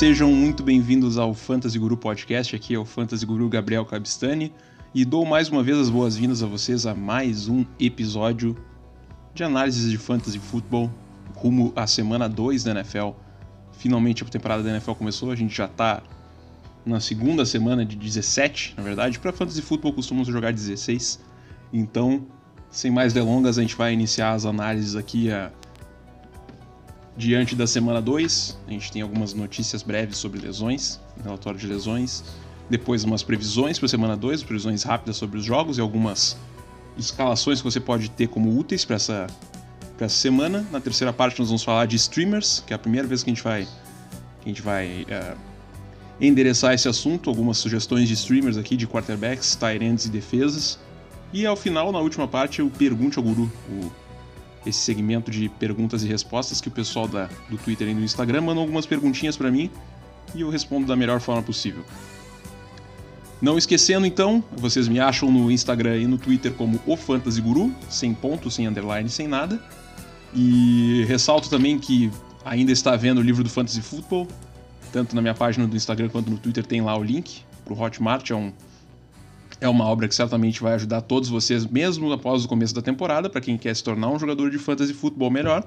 Sejam muito bem-vindos ao Fantasy Guru Podcast. Aqui é o Fantasy Guru Gabriel Cabistani e dou mais uma vez as boas-vindas a vocês a mais um episódio de análises de fantasy futebol rumo à semana 2 da NFL. Finalmente a temporada da NFL começou, a gente já tá na segunda semana de 17, na verdade. Para fantasy futebol costumamos jogar 16. Então, sem mais delongas, a gente vai iniciar as análises aqui a diante da semana 2. A gente tem algumas notícias breves sobre lesões, relatório de lesões. Depois, umas previsões para a semana 2, previsões rápidas sobre os jogos e algumas escalações que você pode ter como úteis para essa, essa semana. Na terceira parte, nós vamos falar de streamers, que é a primeira vez que a gente vai, que a gente vai uh, endereçar esse assunto. Algumas sugestões de streamers aqui, de quarterbacks, tight ends e defesas. E ao final, na última parte, o Pergunte ao Guru, o esse segmento de perguntas e respostas que o pessoal da, do Twitter e do Instagram mandam algumas perguntinhas para mim e eu respondo da melhor forma possível. Não esquecendo então, vocês me acham no Instagram e no Twitter como o Fantasy Guru, sem ponto, sem underline, sem nada. E ressalto também que ainda está vendo o livro do Fantasy Football, tanto na minha página do Instagram quanto no Twitter tem lá o link para o Hotmart, é um é uma obra que certamente vai ajudar todos vocês, mesmo após o começo da temporada, para quem quer se tornar um jogador de fantasy futebol melhor,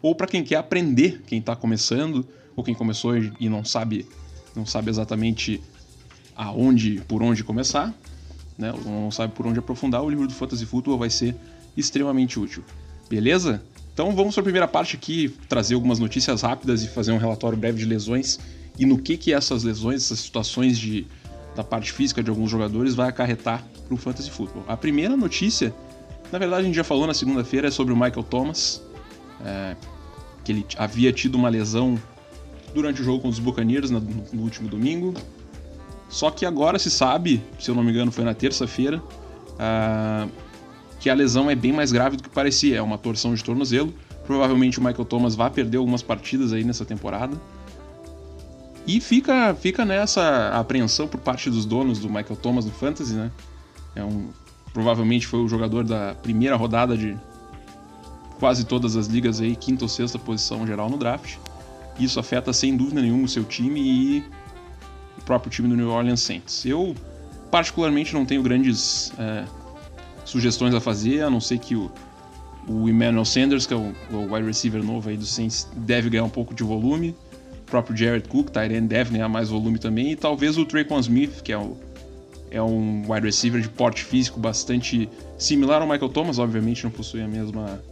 ou para quem quer aprender, quem está começando, ou quem começou e não sabe, não sabe exatamente aonde, por onde começar, né? não sabe por onde aprofundar, o livro do Fantasy Football vai ser extremamente útil. Beleza? Então vamos para a primeira parte aqui, trazer algumas notícias rápidas e fazer um relatório breve de lesões e no que que essas lesões, essas situações de da parte física de alguns jogadores vai acarretar para o fantasy football. A primeira notícia, na verdade a gente já falou na segunda-feira, é sobre o Michael Thomas, é, que ele havia tido uma lesão durante o jogo com os Buccaneers no, no último domingo. Só que agora se sabe, se eu não me engano foi na terça-feira, uh, que a lesão é bem mais grave do que parecia. É uma torção de tornozelo. Provavelmente o Michael Thomas vai perder algumas partidas aí nessa temporada. E fica, fica nessa apreensão por parte dos donos do Michael Thomas no Fantasy, né? É um, provavelmente foi o jogador da primeira rodada de quase todas as ligas aí, quinta ou sexta posição geral no draft. Isso afeta sem dúvida nenhuma o seu time e o próprio time do New Orleans Saints. Eu, particularmente, não tenho grandes é, sugestões a fazer, a não ser que o, o Emmanuel Sanders, que é o, o wide receiver novo aí do Saints, deve ganhar um pouco de volume próprio Jared Cook, Tyrene deve ganhar mais volume também, e talvez o Traquan Smith, que é, é um wide receiver de porte físico bastante similar ao Michael Thomas, obviamente não possui a mesma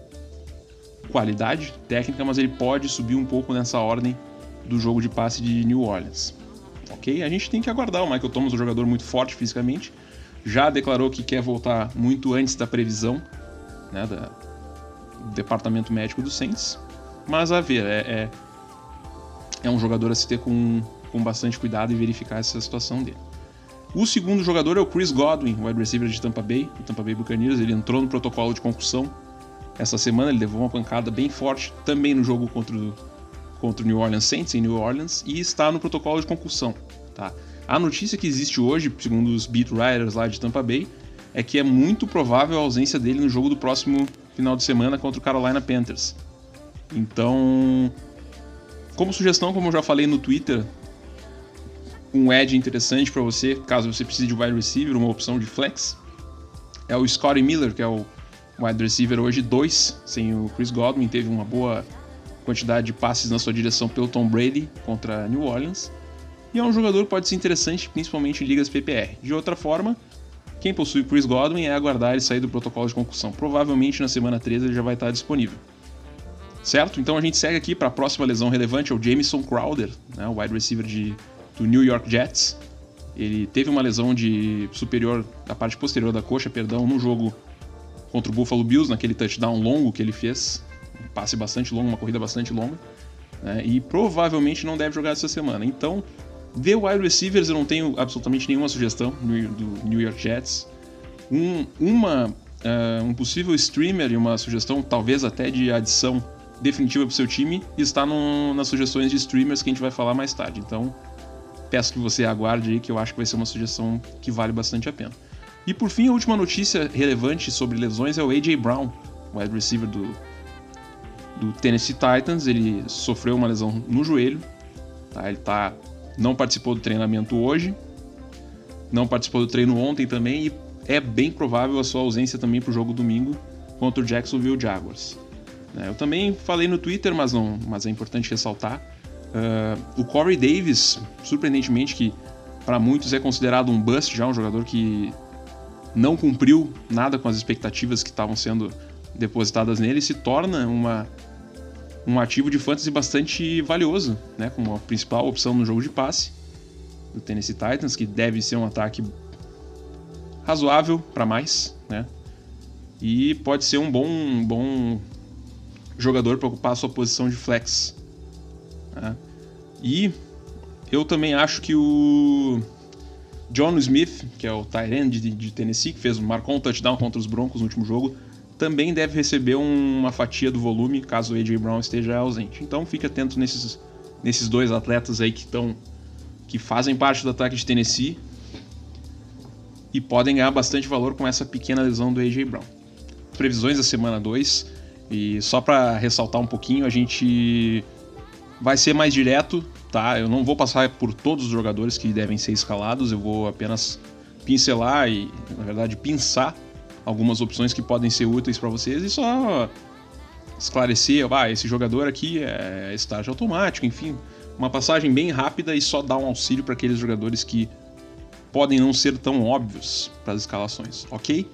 qualidade técnica, mas ele pode subir um pouco nessa ordem do jogo de passe de New Orleans. Ok? A gente tem que aguardar. O Michael Thomas é um jogador muito forte fisicamente, já declarou que quer voltar muito antes da previsão né, da, do departamento médico do Saints. Mas a ver, é, é é um jogador a se ter com, com bastante cuidado e verificar essa situação dele. O segundo jogador é o Chris Godwin, wide receiver de Tampa Bay, do Tampa Bay Buccaneers. Ele entrou no protocolo de concussão essa semana, ele levou uma pancada bem forte também no jogo contra o, contra o New Orleans Saints, em New Orleans, e está no protocolo de concussão. Tá? A notícia que existe hoje, segundo os beat writers lá de Tampa Bay, é que é muito provável a ausência dele no jogo do próximo final de semana contra o Carolina Panthers. Então, como sugestão, como eu já falei no Twitter, um edge interessante para você, caso você precise de wide receiver, uma opção de flex, é o Scotty Miller, que é o wide receiver hoje 2, sem o Chris Godwin, teve uma boa quantidade de passes na sua direção pelo Tom Brady contra New Orleans. E é um jogador que pode ser interessante, principalmente em ligas PPR. De outra forma, quem possui Chris Godwin é aguardar ele sair do protocolo de concussão. Provavelmente na semana 13 ele já vai estar disponível. Certo? Então a gente segue aqui para a próxima lesão relevante, é o Jameson Crowder, né, o wide receiver de, do New York Jets. Ele teve uma lesão de superior, da parte posterior da coxa, perdão, no jogo contra o Buffalo Bills, naquele touchdown longo que ele fez, um passe bastante longo, uma corrida bastante longa, né, e provavelmente não deve jogar essa semana. Então, de wide receivers eu não tenho absolutamente nenhuma sugestão do New York Jets. Um, uma, uh, um possível streamer e uma sugestão, talvez até de adição definitiva para o seu time e está no, nas sugestões de streamers que a gente vai falar mais tarde. Então, peço que você aguarde aí, que eu acho que vai ser uma sugestão que vale bastante a pena. E por fim, a última notícia relevante sobre lesões é o A.J. Brown, wide receiver do, do Tennessee Titans. Ele sofreu uma lesão no joelho Tá? Ele tá, não participou do treinamento hoje, não participou do treino ontem também e é bem provável a sua ausência também para o jogo domingo contra o Jacksonville Jaguars. É, eu também falei no Twitter, mas, não, mas é importante ressaltar. Uh, o Corey Davis, surpreendentemente, que para muitos é considerado um bust já, um jogador que não cumpriu nada com as expectativas que estavam sendo depositadas nele, se torna uma, um ativo de fantasy bastante valioso, né, como a principal opção no jogo de passe do Tennessee Titans, que deve ser um ataque razoável para mais, né? E pode ser um bom, um bom jogador para ocupar a sua posição de flex. Né? E eu também acho que o John Smith, que é o tight de, de, Tennessee, que fez, marcou um touchdown contra os Broncos no último jogo, também deve receber uma fatia do volume caso o AJ Brown esteja ausente. Então fique atento nesses, nesses dois atletas aí que estão que fazem parte do ataque de Tennessee e podem ganhar bastante valor com essa pequena lesão do AJ Brown. Previsões da semana 2 e só para ressaltar um pouquinho, a gente vai ser mais direto, tá? Eu não vou passar por todos os jogadores que devem ser escalados, eu vou apenas pincelar e, na verdade, pinçar algumas opções que podem ser úteis para vocês e só esclarecer, ah, esse jogador aqui é estágio automático, enfim, uma passagem bem rápida e só dar um auxílio para aqueles jogadores que podem não ser tão óbvios para as escalações, ok?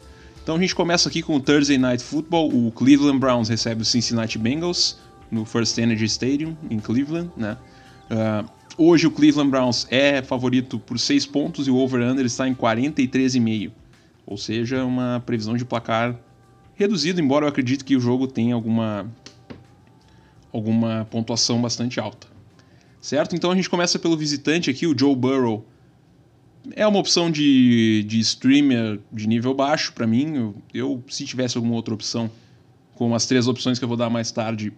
Então a gente começa aqui com o Thursday Night Football. O Cleveland Browns recebe o Cincinnati Bengals no First Energy Stadium em Cleveland, né? Uh, hoje o Cleveland Browns é favorito por 6 pontos e o over-under está em 43,5. Ou seja, uma previsão de placar reduzido, embora eu acredite que o jogo tenha alguma alguma pontuação bastante alta certo? Então a gente começa pelo visitante aqui, o Joe Burrow. É uma opção de, de streamer de nível baixo para mim. Eu, eu, se tivesse alguma outra opção, com as três opções que eu vou dar mais tarde,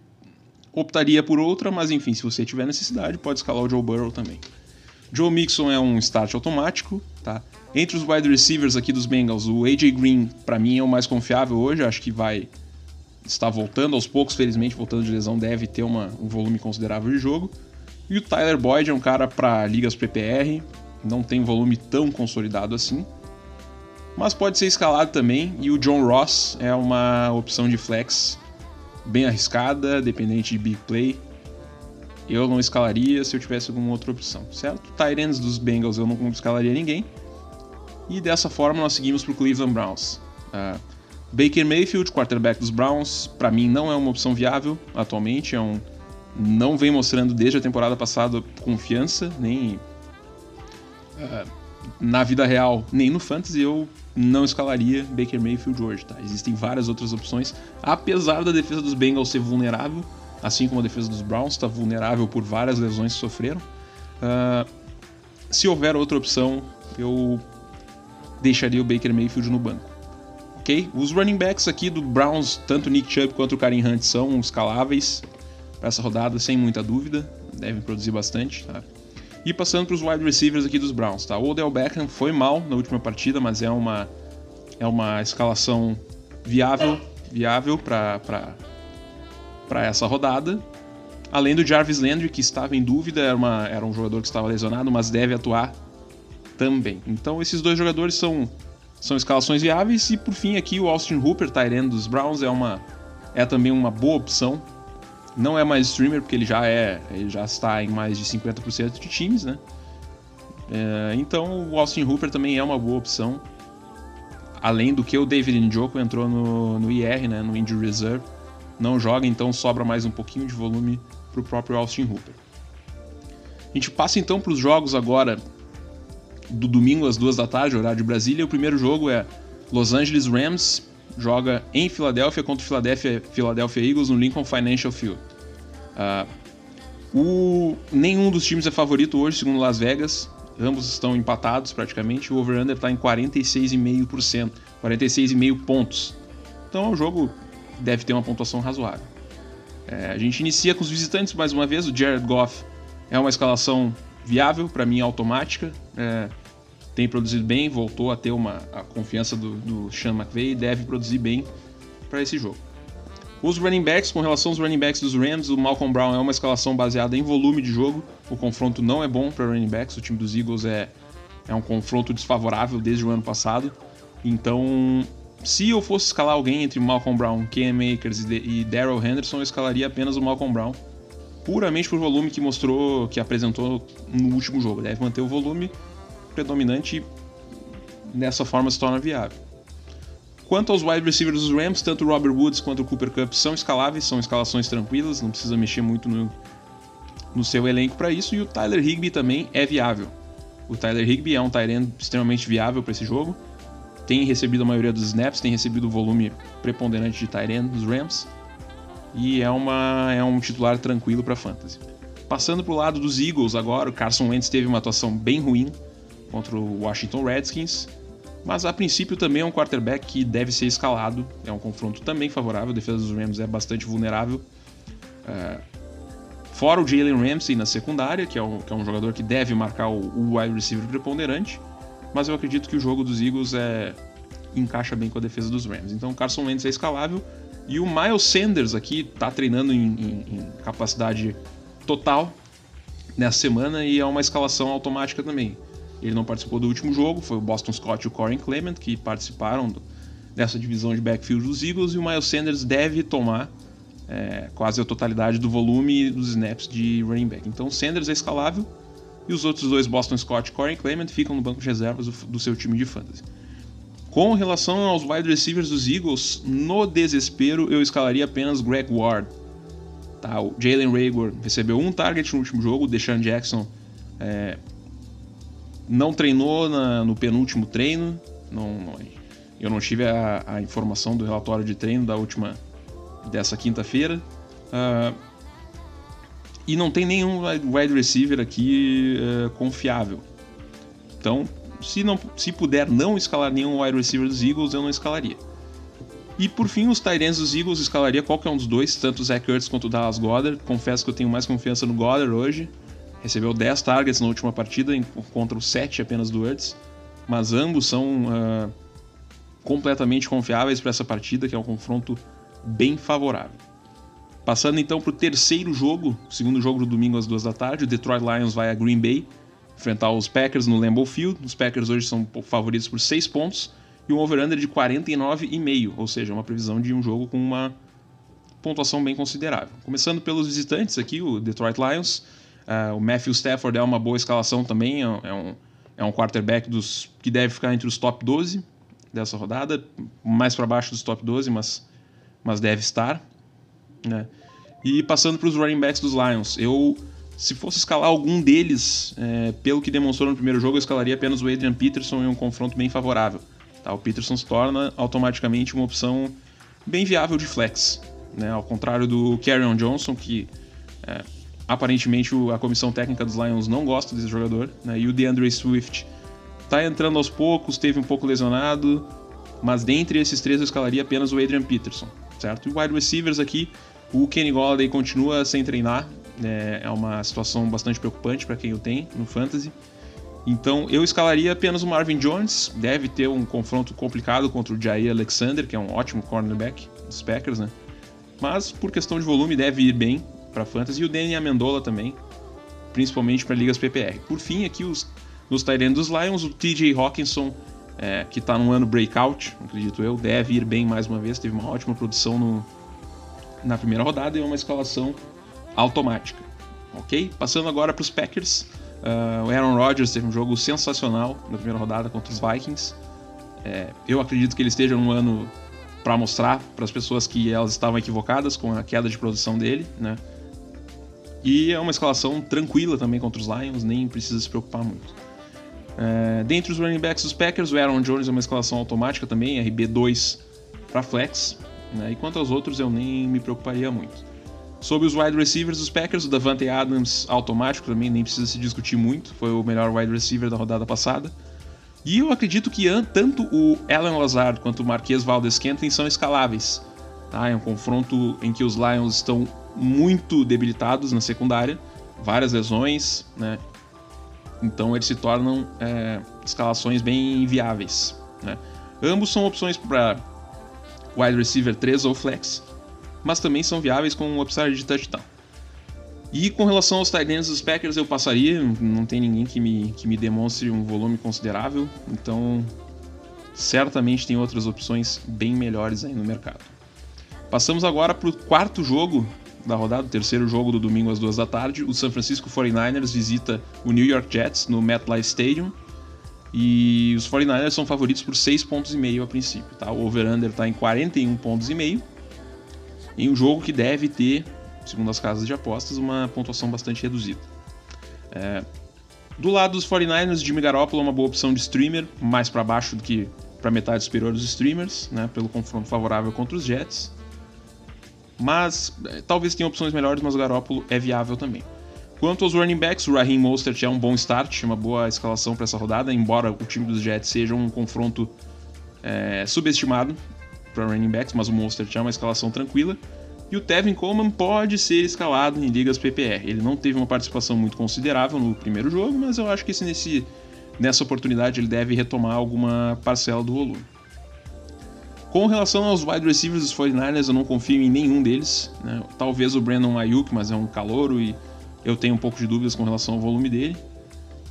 optaria por outra, mas enfim, se você tiver necessidade, pode escalar o Joe Burrow também. Joe Mixon é um start automático, tá? Entre os wide receivers aqui dos Bengals, o AJ Green, para mim, é o mais confiável hoje. Acho que vai estar voltando aos poucos, felizmente, voltando de lesão, deve ter uma, um volume considerável de jogo. E o Tyler Boyd é um cara para ligas PPR, não tem volume tão consolidado assim, mas pode ser escalado também. E o John Ross é uma opção de flex bem arriscada, dependente de big play. Eu não escalaria se eu tivesse alguma outra opção, certo? Tyrants dos Bengals eu não escalaria ninguém. E dessa forma nós seguimos para o Cleveland Browns. Uh, Baker Mayfield, quarterback dos Browns, para mim não é uma opção viável atualmente, é um não vem mostrando desde a temporada passada confiança, nem na vida real, nem no fantasy, eu não escalaria Baker Mayfield hoje, tá? Existem várias outras opções, apesar da defesa dos Bengals ser vulnerável, assim como a defesa dos Browns está vulnerável por várias lesões que sofreram. Uh, se houver outra opção, eu deixaria o Baker Mayfield no banco. Ok? Os running backs aqui do Browns, tanto Nick Chubb quanto o Karim Hunt, são escaláveis para essa rodada, sem muita dúvida. Devem produzir bastante, tá? E passando para os wide receivers aqui dos Browns, tá? O Odell Beckham foi mal na última partida, mas é uma, é uma escalação viável, viável para essa rodada. Além do Jarvis Landry, que estava em dúvida, era, uma, era um jogador que estava lesionado, mas deve atuar também. Então esses dois jogadores são, são escalações viáveis. E por fim aqui o Austin Hooper, Tyrant dos Browns, é, uma, é também uma boa opção não é mais streamer, porque ele já é. Ele já está em mais de 50% de times, né? É, então o Austin Hooper também é uma boa opção. Além do que o David Njoku entrou no, no IR, né? No Injury Reserve. Não joga, então sobra mais um pouquinho de volume para o próprio Austin Hooper. A gente passa então para os jogos agora do domingo às duas da tarde, horário de Brasília. O primeiro jogo é Los Angeles Rams joga em Filadélfia contra o Philadelphia, Philadelphia Eagles no Lincoln Financial Field. Uh, o, nenhum dos times é favorito hoje, segundo Las Vegas. Ambos estão empatados praticamente. O over-under está em 46,5%, 46,5 pontos. Então o jogo deve ter uma pontuação razoável. É, a gente inicia com os visitantes mais uma vez. O Jared Goff é uma escalação viável, para mim automática. É, tem produzido bem, voltou a ter uma, a confiança do, do Sean McVay e deve produzir bem para esse jogo. Os running backs, com relação aos running backs dos Rams, o Malcolm Brown é uma escalação baseada em volume de jogo. O confronto não é bom para running backs. O time dos Eagles é, é um confronto desfavorável desde o ano passado. Então, se eu fosse escalar alguém entre Malcolm Brown, Cam Akers e Daryl Henderson, eu escalaria apenas o Malcolm Brown. Puramente por volume que mostrou, que apresentou no último jogo. Deve manter o volume predominante e dessa forma se torna viável. Quanto aos wide receivers dos Rams, tanto o Robert Woods quanto o Cooper Cup são escaláveis, são escalações tranquilas, não precisa mexer muito no, no seu elenco para isso, e o Tyler Higby também é viável. O Tyler Higby é um tight extremamente viável para esse jogo, tem recebido a maioria dos snaps, tem recebido o volume preponderante de tight dos Rams, e é, uma, é um titular tranquilo para fantasy. Passando para o lado dos Eagles agora, o Carson Wentz teve uma atuação bem ruim contra o Washington Redskins, mas a princípio também é um quarterback que deve ser escalado. É um confronto também favorável. A defesa dos Rams é bastante vulnerável. É... Fora o Jalen Ramsey na secundária, que é, um, que é um jogador que deve marcar o, o wide receiver preponderante. Mas eu acredito que o jogo dos Eagles é encaixa bem com a defesa dos Rams. Então Carson Wentz é escalável. E o Miles Sanders aqui está treinando em, em, em capacidade total nessa semana e é uma escalação automática também. Ele não participou do último jogo, foi o Boston Scott e o Corey Clement que participaram do, dessa divisão de backfield dos Eagles e o Miles Sanders deve tomar é, quase a totalidade do volume dos snaps de running back. Então Sanders é escalável e os outros dois, Boston Scott e Corey Clement, ficam no banco de reservas do, do seu time de fantasy. Com relação aos wide receivers dos Eagles, no desespero eu escalaria apenas Greg Ward. Tá, o Jalen Rager recebeu um target no último jogo, o Deshaun Jackson é, não treinou na, no penúltimo treino. Não, não, eu não tive a, a, informação do relatório de treino da última dessa quinta-feira. Uh, e não tem nenhum wide receiver aqui uh, confiável. Então, se, não, se puder não escalar nenhum wide receiver dos Eagles, eu não escalaria. E por fim, os Tyrants dos Eagles escalaria qualquer um dos dois, tanto o Zach Ertz quanto o Dallas Goddard. Confesso que eu tenho mais confiança no Goddard hoje recebeu 10 targets na última partida contra os 7 apenas do Hurts, mas ambos são uh, completamente confiáveis para essa partida, que é um confronto bem favorável. Passando então para o terceiro jogo, segundo jogo do domingo às 2 da tarde, o Detroit Lions vai a Green Bay enfrentar os Packers no Lambeau Field. Os Packers hoje são favoritos por 6 pontos e um over-under de 49,5, ou seja, uma previsão de um jogo com uma pontuação bem considerável. Começando pelos visitantes aqui, o Detroit Lions Uh, o Matthew Stafford é uma boa escalação também, é, é um, é um quarterback dos, que deve ficar entre os top 12 dessa rodada, mais para baixo dos top 12, mas, mas deve estar. Né? E passando para os running backs dos Lions, eu, se fosse escalar algum deles, é, pelo que demonstrou no primeiro jogo, eu escalaria apenas o Adrian Peterson em um confronto bem favorável. Tá? O Peterson se torna automaticamente uma opção bem viável de flex, né? ao contrário do Carrion Johnson, que é, aparentemente a comissão técnica dos Lions não gosta desse jogador, né? E o DeAndre Swift tá entrando aos poucos, teve um pouco lesionado, mas dentre esses três eu escalaria apenas o Adrian Peterson, certo? E o wide receivers aqui, o Kenny Golladay continua sem treinar, né? é uma situação bastante preocupante para quem o tem no fantasy. Então eu escalaria apenas o Marvin Jones, deve ter um confronto complicado contra o Jair Alexander, que é um ótimo cornerback dos Packers, né? Mas por questão de volume deve ir bem, para fantasy e o Danny Amendola também, principalmente para ligas PPR. Por fim, aqui os nos Tyrants dos Lions, o TJ Hawkinson, é, que está num ano breakout, acredito eu, deve ir bem mais uma vez, teve uma ótima produção no, na primeira rodada e é uma escalação automática. Ok? Passando agora para os Packers, uh, o Aaron Rodgers teve um jogo sensacional na primeira rodada contra os Vikings. É, eu acredito que ele esteja num ano para mostrar para as pessoas que elas estavam equivocadas com a queda de produção dele, né? E é uma escalação tranquila também contra os Lions, nem precisa se preocupar muito. É, dentre os running backs dos Packers, o Aaron Jones é uma escalação automática também, RB2 para flex. Né? E quanto aos outros, eu nem me preocuparia muito. Sobre os wide receivers dos Packers, o Davante Adams automático também, nem precisa se discutir muito, foi o melhor wide receiver da rodada passada. E eu acredito que tanto o Alan Lazard quanto o Marquês Valdez Scantling são escaláveis. Tá? É um confronto em que os Lions estão muito debilitados na secundária, várias lesões, né? Então eles se tornam é, escalações bem inviáveis. Né? Ambos são opções para wide receiver 3 ou flex. mas também são viáveis com um upside de touchdown. E com relação aos tight ends dos Packers, eu passaria, não tem ninguém que me, que me demonstre um volume considerável, então certamente tem outras opções bem melhores aí no mercado. Passamos agora para o quarto jogo da rodada, o terceiro jogo do domingo às duas da tarde. O San Francisco 49ers visita o New York Jets no MetLife Stadium. E os 49ers são favoritos por 6 pontos e meio a princípio, tá? O over-under está em 41 pontos e meio. Em um jogo que deve ter segundo as casas de apostas, uma pontuação bastante reduzida. É, do lado dos 49ers, Jimmy Garoppolo é uma boa opção de streamer, mais para baixo do que para metade superior dos streamers, né, pelo confronto favorável contra os Jets. Mas é, talvez tenha opções melhores, mas o Garoppolo é viável também. Quanto aos running backs, o Raheem Mostert é um bom start, uma boa escalação para essa rodada, embora o time dos Jets seja um confronto é, subestimado para running backs, mas o Mostert é uma escalação tranquila. E o Tevin Coleman pode ser escalado em ligas PPR. Ele não teve uma participação muito considerável no primeiro jogo, mas eu acho que nesse, nessa oportunidade ele deve retomar alguma parcela do volume. Com relação aos wide receivers dos 49ers, eu não confio em nenhum deles. Né? Talvez o Brandon Ayuk, mas é um calouro e eu tenho um pouco de dúvidas com relação ao volume dele.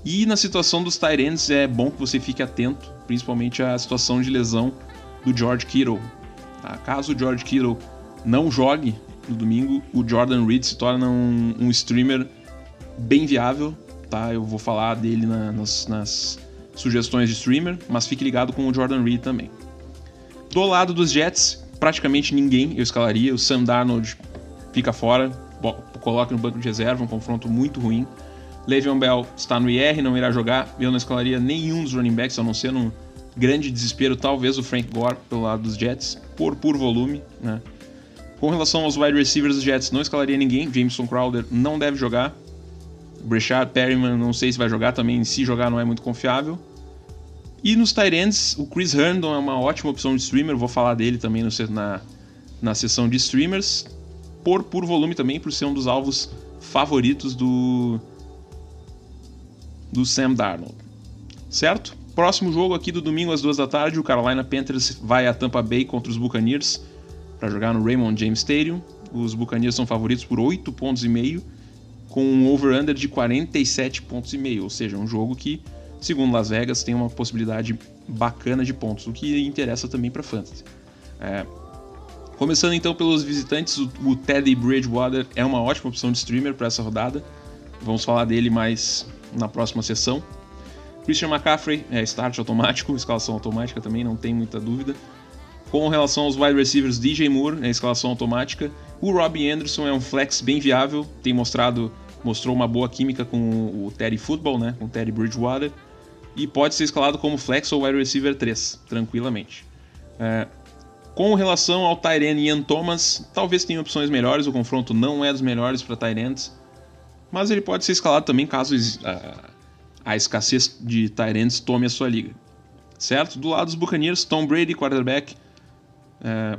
E na situação dos Tyrants é bom que você fique atento, principalmente à situação de lesão do George Kittle. Tá? Caso o George Kittle não jogue no domingo, o Jordan Reed se torna um, um streamer bem viável, tá? Eu vou falar dele na, nas, nas, sugestões de streamer, mas fique ligado com o Jordan Reed também. Do lado dos Jets, praticamente ninguém eu escalaria. O Sam Darnold fica fora, coloca no banco de reserva, um confronto muito ruim. Le'Veon Bell está no IR, não irá jogar. Eu não escalaria nenhum dos running backs, a não ser num grande desespero, talvez o Frank Gore pelo lado dos Jets, por puro volume, né? Com relação aos wide receivers dos Jets, não escalaria ninguém. Jameson Crowder não deve jogar. Breshad Perryman, não sei se vai jogar também. Se jogar, não é muito confiável. E nos ends, o Chris Herndon é uma ótima opção de streamer. Vou falar dele também no, na, na sessão de streamers. Por, por volume também, por ser um dos alvos favoritos do, do Sam Darnold. Certo? Próximo jogo aqui do domingo às duas da tarde, o Carolina Panthers vai a Tampa Bay contra os Buccaneers para jogar no Raymond James Stadium. Os Buccaneers são favoritos por 8 pontos e meio, com um over-under de 47 pontos e meio, ou seja, um jogo que, segundo Las Vegas, tem uma possibilidade bacana de pontos, o que interessa também para fantasy. É, começando então pelos visitantes, o, Teddy Bridgewater é uma ótima opção de streamer para essa rodada. Vamos falar dele mais na próxima sessão. Christian McCaffrey é start automático, escalação automática também, não tem muita dúvida. Com relação aos wide receivers, DJ Moore, na escalação automática. O Robbie Anderson é um flex bem viável, tem mostrado mostrou uma boa química com o Terry Football, né, com o Terry Bridgewater, e pode ser escalado como flex ou wide receiver 3, tranquilamente. É, com relação ao Tyrene Ian Thomas, talvez tenha opções melhores, o confronto não é dos melhores para Tyrants, mas ele pode ser escalado também caso a, a escassez de Tyrants tome a sua liga. Certo? Do lado dos Buccaneers, Tom Brady, quarterback, é,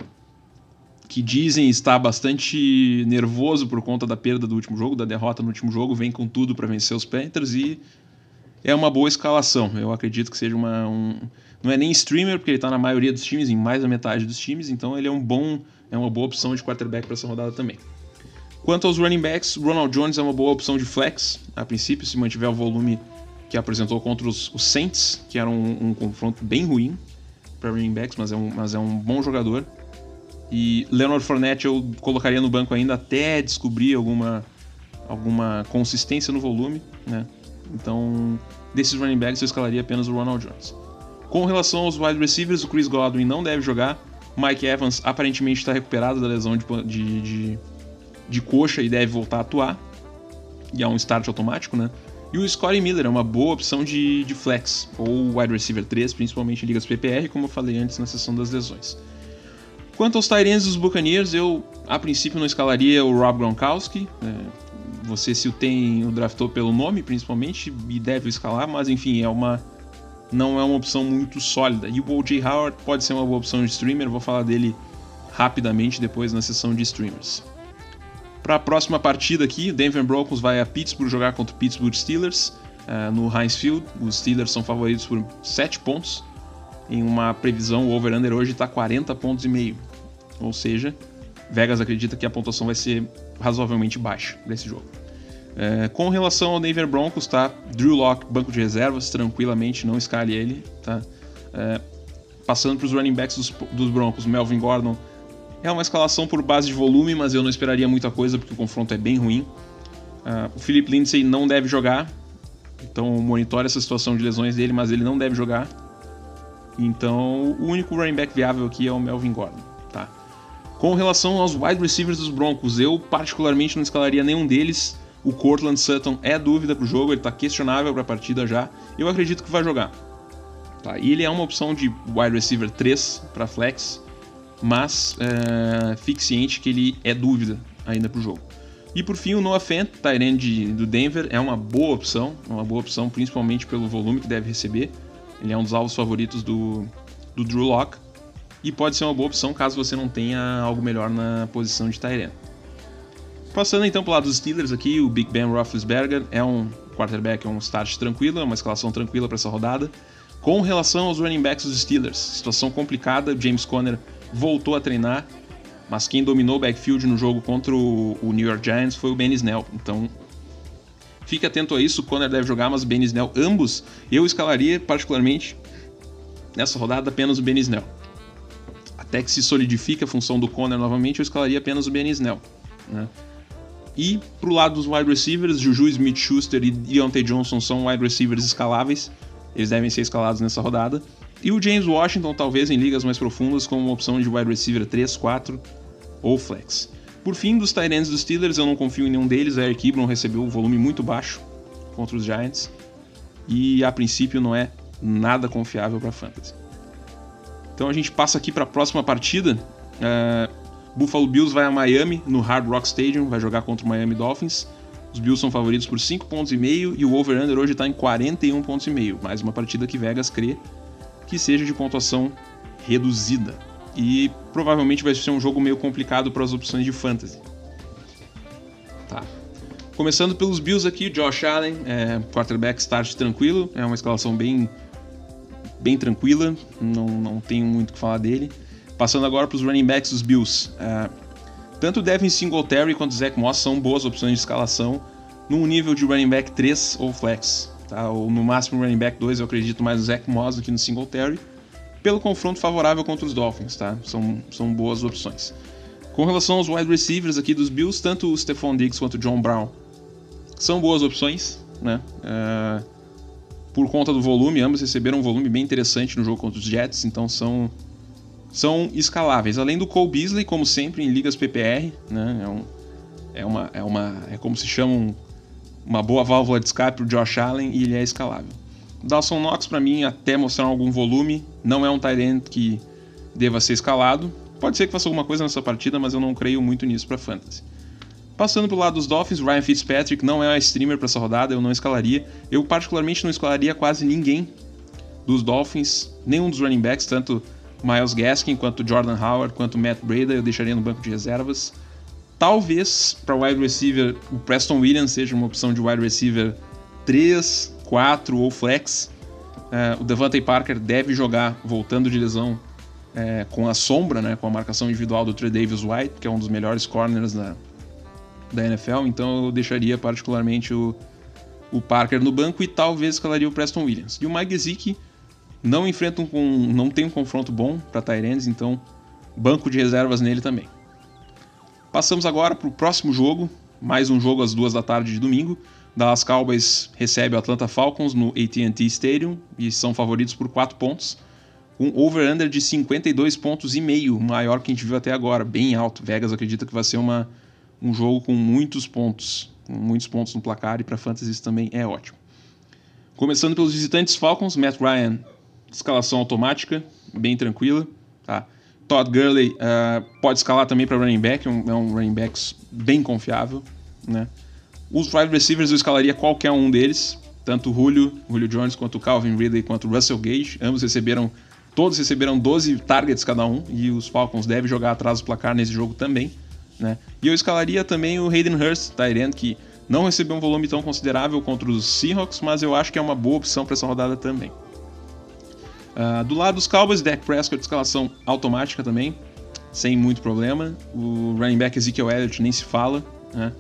que dizem estar bastante nervoso por conta da perda do último jogo, da derrota no último jogo, vem com tudo para vencer os Panthers e é uma boa escalação. Eu acredito que seja uma. Um, não é nem streamer, porque ele está na maioria dos times, em mais da metade dos times, então ele é um bom. É uma boa opção de quarterback para essa rodada também. Quanto aos running backs, Ronald Jones é uma boa opção de flex, a princípio, se mantiver o volume que apresentou contra os, os Saints, que era um, um confronto bem ruim para running backs, mas é, um, mas é um bom jogador. E Leonard Fournette eu colocaria no banco ainda até descobrir alguma, alguma consistência no volume, né? Então, desses running backs eu escalaria apenas o Ronald Jones. Com relação aos wide receivers, o Chris Godwin não deve jogar. Mike Evans aparentemente está recuperado da lesão de, de, de, de coxa e deve voltar a atuar. E é um start automático, né? E o Scottie Miller é uma boa opção de, de flex, ou wide receiver 3, principalmente em ligas PPR, como eu falei antes na sessão das lesões. Quanto aos Tyrants dos Buccaneers, eu a princípio não escalaria o Rob Gronkowski. É, você se o tem, o draftou pelo nome principalmente e deve escalar, mas enfim, é uma não é uma opção muito sólida. E o O.J. Howard pode ser uma boa opção de streamer, vou falar dele rapidamente depois na sessão de streamers. Para a próxima partida aqui, Denver Broncos vai a Pittsburgh jogar contra o Pittsburgh Steelers uh, no Heinz Field. Os Steelers são favoritos por 7 pontos. Em uma previsão, o over-under hoje está 40 pontos e meio. Ou seja, Vegas acredita que a pontuação vai ser razoavelmente baixa nesse jogo. É, com relação ao Denver Broncos, tá? Drew Locke, banco de reservas, tranquilamente, não escale ele, tá? É, passando para os running backs dos, dos, Broncos, Melvin Gordon é uma escalação por base de volume, mas eu não esperaria muita coisa porque o confronto é bem ruim. Uh, o Philip Lindsay não deve jogar, então monitore essa situação de lesões dele, mas ele não deve jogar. Então o único running back viável aqui é o Melvin Gordon? Com relação aos wide receivers dos Broncos, eu particularmente não escalaria nenhum deles. O Cortland Sutton é dúvida para o jogo, ele está questionável para a partida já. Eu acredito que vai jogar. Tá? E ele é uma opção de wide receiver 3 para flex, mas é, fique ciente que ele é dúvida ainda para o jogo. E por fim, o Noah Fant, Tyrande do Denver, é uma boa opção, uma boa opção principalmente pelo volume que deve receber. Ele é um dos alvos favoritos do, do Drew Locke e pode ser uma boa opção caso você não tenha algo melhor na posição de Tyrant. Passando então para o lado dos Steelers aqui, o Big Ben Roethlisberger é um quarterback, é um start tranquilo, é uma escalação tranquila para essa rodada. Com relação aos running backs dos Steelers, situação complicada, James Conner voltou a treinar, mas quem dominou o backfield no jogo contra o, New York Giants foi o Ben Snell. Então, fique atento a isso, Conner deve jogar, mas Ben Snell, ambos, eu escalaria particularmente nessa rodada apenas o Ben Snell. Até que se solidifique a função do Conner novamente, eu escalaria apenas o Ben Snell. Né? E pro lado dos wide receivers, Juju Smith-Schuster e Deontay Johnson são wide receivers escaláveis. Eles devem ser escalados nessa rodada. E o James Washington, talvez em ligas mais profundas, como uma opção de wide receiver 3, 4 ou flex. Por fim, dos tight ends dos Steelers, eu não confio em nenhum deles. A Eric Ebron recebeu um volume muito baixo contra os Giants. E a princípio não é nada confiável para fantasy. Então a gente passa aqui para a próxima partida. Uh, Buffalo Bills vai a Miami no Hard Rock Stadium, vai jogar contra o Miami Dolphins. Os Bills são favoritos por 5 pontos e meio e o over-under hoje está em 41 pontos e meio. Mais uma partida que Vegas crê que seja de pontuação reduzida. E provavelmente vai ser um jogo meio complicado para as opções de fantasy. Tá. Começando pelos Bills aqui, Josh Allen, é, quarterback start tranquilo, é uma escalação bem bem tranquila, não, não tenho muito o que falar dele. Passando agora para os running backs dos Bills. É, tanto Devin Singletary quanto Zach Moss são boas opções de escalação num nível de running back 3 ou flex. Tá? Ou no máximo running back 2, eu acredito mais no Zach Moss do que no Singletary. Pelo confronto favorável contra os Dolphins, tá? São, são boas opções. Com relação aos wide receivers aqui dos Bills, tanto o Stephon Diggs quanto o John Brown são boas opções, né? Uh, por conta do volume, ambos receberam um volume bem interessante no jogo contra os Jets, então são, são escaláveis. Além do Cole Beasley, como sempre, em ligas PPR, né? É, um, é, uma, é, uma, é como se chama um, uma boa válvula de escape para o Josh Allen e ele é escalável. Dawson Knox, para mim, até mostrar algum volume, não é um tight que deva ser escalado. Pode ser que faça alguma coisa nessa partida, mas eu não creio muito nisso para fantasy. Passando pro lado dos Dolphins, Ryan Fitzpatrick não é streamer para essa rodada, eu não escalaria. Eu particularmente não escalaria quase ninguém dos Dolphins, nenhum dos running backs, tanto Miles Gaskin quanto Jordan Howard quanto Matt Breda, eu deixaria no banco de reservas. Talvez para wide receiver o Preston Williams seja uma opção de wide receiver 3, 4 ou flex. Uh, o Devante Parker deve jogar voltando de lesão é, com a sombra, né, com a marcação individual do Trey Davis White, que é um dos melhores corners da, da NFL, então eu deixaria particularmente o, o Parker no banco e talvez escalaria o Preston Williams. E o Mike Gesicki não enfrenta um, não tem um confronto bom para Tyrands, então banco de reservas nele também. Passamos agora para o próximo jogo, mais um jogo às duas da tarde de domingo. Dallas Cowboys recebe o Atlanta Falcons no AT&T Stadium e são favoritos por 4 pontos. Um over-under de 52 pontos e meio, maior que a gente viu até agora, bem alto. Vegas acredita que vai ser uma um jogo com muitos pontos, com muitos pontos no placar e para fantasy isso também é ótimo. Começando pelos visitantes Falcons, Matt Ryan, escalação automática, bem tranquila, tá? Todd Gurley uh, pode escalar também para running back, é um, é um running back bem confiável, né? Os wide receivers eu escalaria qualquer um deles, tanto o Julio, Julio Jones, quanto o Calvin Ridley, quanto o Russell Gage, ambos receberam, todos receberam 12 targets cada um, e os Falcons devem jogar atrás do placar nesse jogo também. Né? E eu escalaria também o Hayden Hurst, Tyrant, que não recebeu um volume tão considerável contra os Seahawks, mas eu acho que é uma boa opção para essa rodada também. Uh, do lado dos Cowboys, Dak Prescott, escalação automática também. sem muito problema. O running back Ezekiel Elliott nem se fala, né?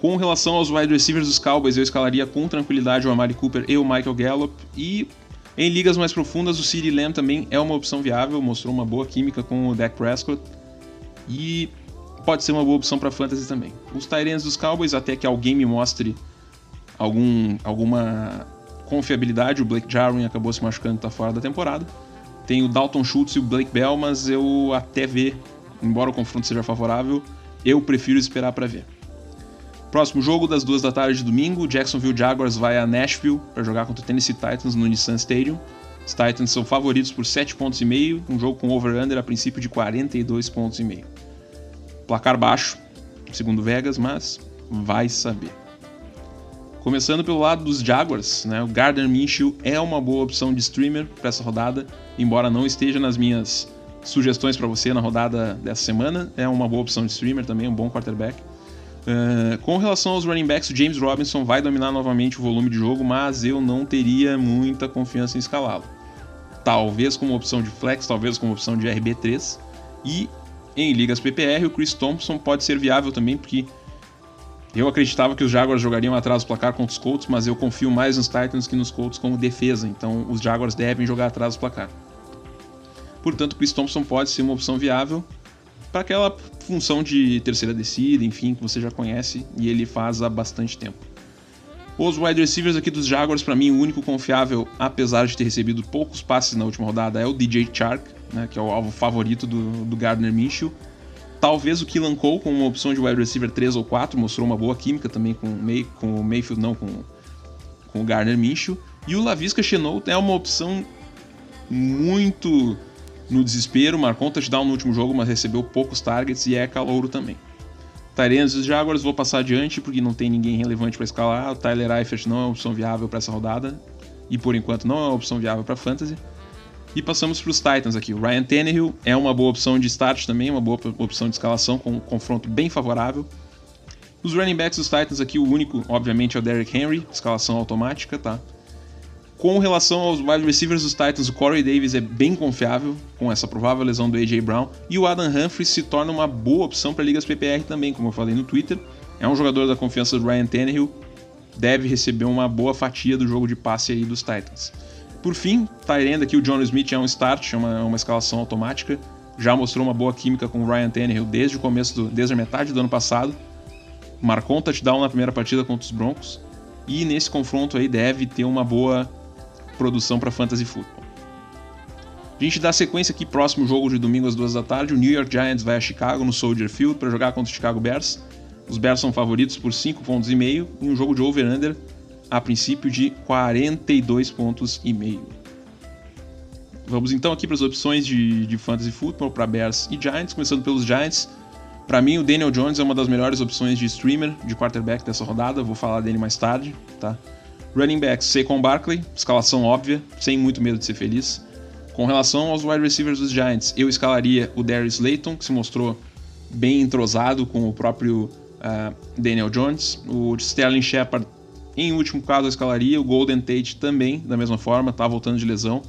Com relação aos wide receivers dos Cowboys, eu escalaria com tranquilidade o Amari Cooper e o Michael Gallup. E em ligas mais profundas, o CeeDee Lamb também é uma opção viável, mostrou uma boa química com o Dak Prescott. E pode ser uma boa opção para fantasy também. Os Tyrants dos Cowboys, até que alguém me mostre algum, alguma confiabilidade, o Blake Jarwin acabou se machucando e tá fora da temporada. Tem o Dalton Schultz e o Blake Bell, mas eu até ver, embora o confronto seja favorável, eu prefiro esperar para ver. Próximo jogo das duas da tarde de domingo, Jacksonville Jaguars vai a Nashville para jogar contra o Tennessee Titans no Nissan Stadium. Os Titans são favoritos por 7 pontos e meio, um jogo com over-under a princípio de 42 pontos e meio. Placar baixo, segundo Vegas, mas vai saber. Começando pelo lado dos Jaguars, né, o Gardner Minshew é uma boa opção de streamer para essa rodada, embora não esteja nas minhas sugestões para você na rodada dessa semana, é uma boa opção de streamer também, um bom quarterback. Uh, com relação aos running backs, o James Robinson vai dominar novamente o volume de jogo, mas eu não teria muita confiança em escalá-lo. Talvez como opção de flex, talvez como opção de RB3. E em ligas PPR, o Chris Thompson pode ser viável também, porque eu acreditava que os Jaguars jogariam atrás do placar contra os Colts, mas eu confio mais nos Titans que nos Colts como defesa, então os Jaguars devem jogar atrás do placar. Portanto, o Chris Thompson pode ser uma opção viável para aquela função de terceira descida, enfim, que você já conhece e ele faz há bastante tempo. Os wide receivers aqui dos Jaguars, para mim, o único confiável, apesar de ter recebido poucos passes na última rodada, é o DJ Chark, né, que é o alvo favorito do, do Gardner Minshew. Talvez o Killan Cole, com uma opção de wide receiver 3 ou 4, mostrou uma boa química também com, May, com o Mayfield, não, com, com o Gardner Minshew. E o Lavisca Chenault é uma opção muito no desespero, marcou um touchdown no último jogo, mas recebeu poucos targets e é calouro também. Tyrants dos Jaguars vou passar adiante porque não tem ninguém relevante para escalar. O Tyler Eifert não é uma opção viável para essa rodada e por enquanto não é uma opção viável para fantasy. E passamos para os Titans aqui. O Ryan Tannehill é uma boa opção de start também, uma boa opção de escalação com um confronto bem favorável. Os running backs dos Titans aqui, o único, obviamente, é o Derrick Henry, escalação automática, tá? Com relação aos wide receivers dos Titans, o Corey Davis é bem confiável com essa provável lesão do AJ Brown e o Adam Humphries se torna uma boa opção para ligas PPR também, como eu falei no Twitter. É um jogador da confiança do Ryan Tannehill, deve receber uma boa fatia do jogo de passe aí dos Titans. Por fim, Tyrande aqui o John Smith é um start, é uma, uma escalação automática, já mostrou uma boa química com o Ryan Tannehill desde o começo, do, desde a metade do ano passado. Marcou um touchdown na primeira partida contra os Broncos e nesse confronto aí deve ter uma boa produção para fantasy football. A gente dá sequência aqui, próximo jogo de domingo às duas da tarde. O New York Giants vai a Chicago no Soldier Field para jogar contra o Chicago Bears. Os Bears são favoritos por 5 pontos e meio em um jogo de over-under a princípio de 42 pontos e meio. Vamos então aqui para as opções de, de fantasy football para Bears e Giants, começando pelos Giants. Para mim, o Daniel Jones é uma das melhores opções de streamer de quarterback dessa rodada. Vou falar dele mais tarde, tá? Running backs, Saquon Barkley, escalação óbvia, sem muito medo de ser feliz. Com relação aos wide receivers dos Giants, eu escalaria o Darius Layton, que se mostrou bem entrosado com o próprio uh, Daniel Jones. O Sterling Shepard, em último caso, eu escalaria. O Golden Tate também, da mesma forma, está voltando de lesão.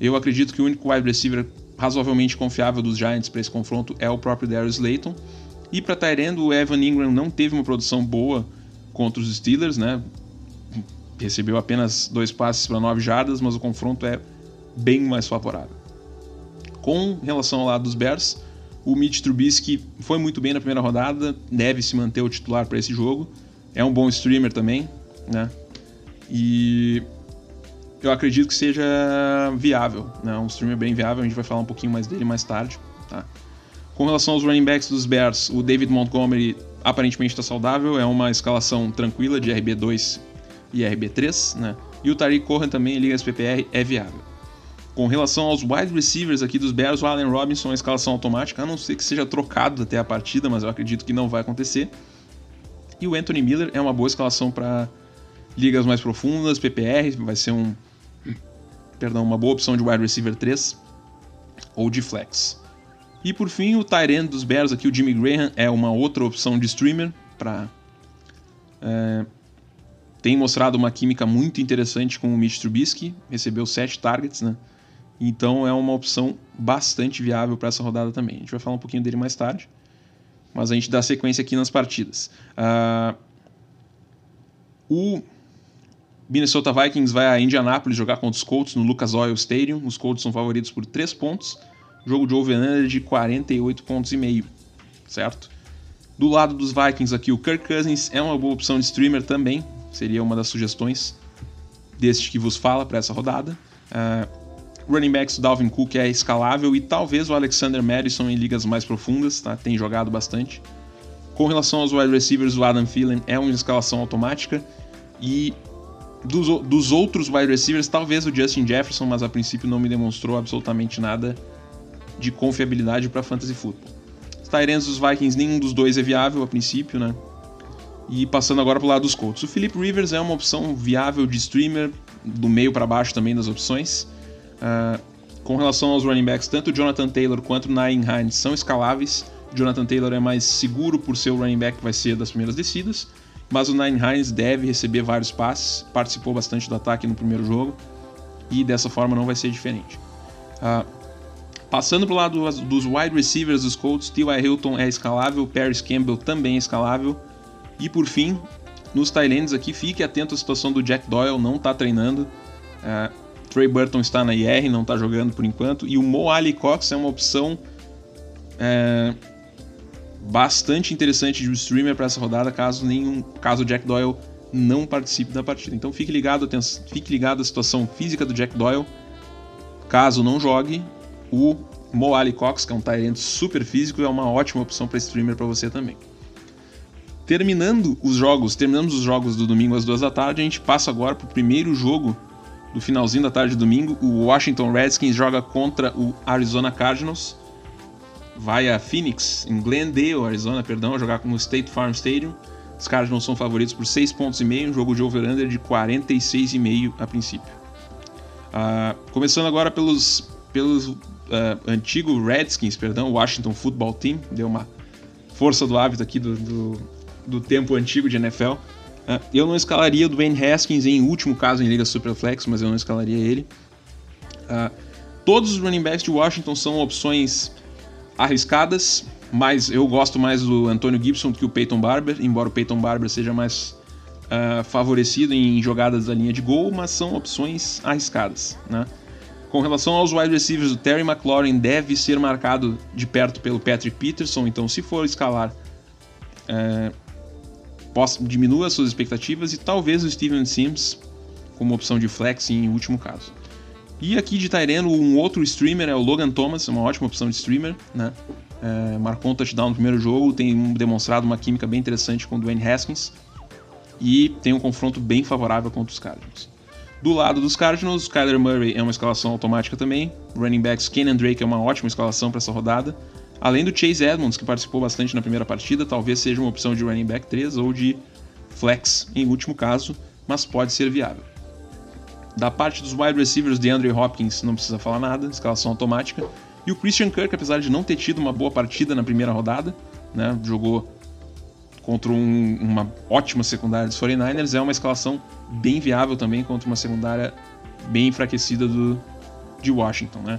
Eu acredito que o único wide receiver razoavelmente confiável dos Giants para esse confronto é o próprio Darius Layton. E para Tyrande, o Evan Ingram não teve uma produção boa contra os Steelers, né? recebeu apenas dois passes para nove jardas, mas o confronto é bem mais favorável. Com relação ao lado dos Bears, o Mitch Trubisky foi muito bem na primeira rodada, deve se manter o titular para esse jogo. É um bom streamer também, né? E eu acredito que seja viável, né? Um streamer bem viável, a gente vai falar um pouquinho mais dele mais tarde, tá? Com relação aos running backs dos Bears, o David Montgomery aparentemente está saudável, é uma escalação tranquila de RB2 e RB3, né? E o Tariq Cohen também em ligas PPR é viável. Com relação aos wide receivers aqui dos Bears, o Allen Robinson é escalação automática, a não ser que seja trocado até a partida, mas eu acredito que não vai acontecer. E o Anthony Miller é uma boa escalação para ligas mais profundas, PPR, vai ser um perdão, uma boa opção de wide receiver 3 ou de flex. E por fim, o end dos Bears aqui, o Jimmy Graham, é uma outra opção de streamer para é, tem mostrado uma química muito interessante com o Mitch Trubisky, recebeu sete targets, né? Então é uma opção bastante viável para essa rodada também. A gente vai falar um pouquinho dele mais tarde, mas a gente dá sequência aqui nas partidas. Uh, o Minnesota Vikings vai a Indianapolis jogar contra os Colts no Lucas Oil Stadium. Os Colts são favoritos por 3 pontos. Jogo de over de 48 pontos e meio, certo? Do lado dos Vikings aqui, o Kirk Cousins é uma boa opção de streamer também. Seria uma das sugestões deste que vos fala para essa rodada. Uh, running backs, Dalvin Cook é escalável e talvez o Alexander Madison em ligas mais profundas, tá? tem jogado bastante. Com relação aos wide receivers, o Adam Thielen é uma escalação automática e dos, dos outros wide receivers, talvez o Justin Jefferson, mas a princípio não me demonstrou absolutamente nada de confiabilidade para fantasy football. Tyrants dos Vikings, nenhum dos dois é viável a princípio, né? E passando agora para o lado dos Colts. O Philip Rivers é uma opção viável de streamer, do meio para baixo também das opções. Uh, com relação aos running backs, tanto o Jonathan Taylor quanto o Hines são escaláveis. Jonathan Taylor é mais seguro por ser o running back que vai ser das primeiras descidas mas o Nine Hines deve receber vários passes, participou bastante do ataque no primeiro jogo e dessa forma não vai ser diferente. Uh, passando para o lado dos wide receivers dos Colts, T.Y. Hilton é escalável, Paris Campbell também é escalável e por fim, nos Thailands aqui, fique atento à situação do Jack Doyle, não está treinando. Uh, Trey Burton está na IR, não está jogando por enquanto. E o Mo Ali Cox é uma opção uh, bastante interessante de um streamer para essa rodada, caso nenhum, caso o Jack Doyle não participe da partida. Então fique ligado, fique ligado à situação física do Jack Doyle. Caso não jogue, o Mo Ali Cox, que é um Tyrant super físico, é uma ótima opção para streamer para você também. Terminando os jogos, terminamos os jogos do domingo às duas da tarde, a gente passa agora para o primeiro jogo do finalzinho da tarde de domingo. O Washington Redskins joga contra o Arizona Cardinals vai a Phoenix, em Glendale, Arizona, perdão, jogar no State Farm Stadium. Os caras não são favoritos por 6 pontos e meio, um jogo de over-under de 46,5 a princípio. Uh, começando agora pelos, pelos uh, antigo Redskins, perdão, Washington Football Team, deu uma força do hábito aqui do, do, do tempo antigo de NFL. Uh, ah, eu não escalaria o Dwayne Haskins em último caso em Liga Superflex, mas eu não escalaria ele. todos os running backs de Washington são opções arriscadas, mas eu gosto mais do Antônio Gibson do que o Peyton Barber, embora o Peyton Barber seja mais uh, favorecido em jogadas da linha de gol, mas são opções arriscadas. Né? Com relação aos wide receivers, o Terry McLaurin deve ser marcado de perto pelo Patrick Peterson, então se for escalar, uh, possa, diminua suas expectativas e talvez o Steven Sims como opção de flex em último caso. E aqui de Tyreno, um outro streamer é o Logan Thomas, uma ótima opção de streamer, né? É, marcou um touchdown no primeiro jogo, tem demonstrado uma química bem interessante com o Dwayne Haskins e tem um confronto bem favorável contra os Cardinals. Do lado dos Cardinals, Kyler Murray é uma escalação automática também. Running backs Kenan Drake é uma ótima escalação para essa rodada. Além do Chase Edmonds, que participou bastante na primeira partida, talvez seja uma opção de running back 3 ou de flex em último caso, mas pode ser viável. Da parte dos wide receivers, de Andrew Hopkins não precisa falar nada, escalação automática. E o Christian Kirk, apesar de não ter tido uma boa partida na primeira rodada, né, jogou contra um, uma ótima secundária dos 49ers, é uma escalação bem viável também contra uma secundária bem enfraquecida do, de Washington. Né.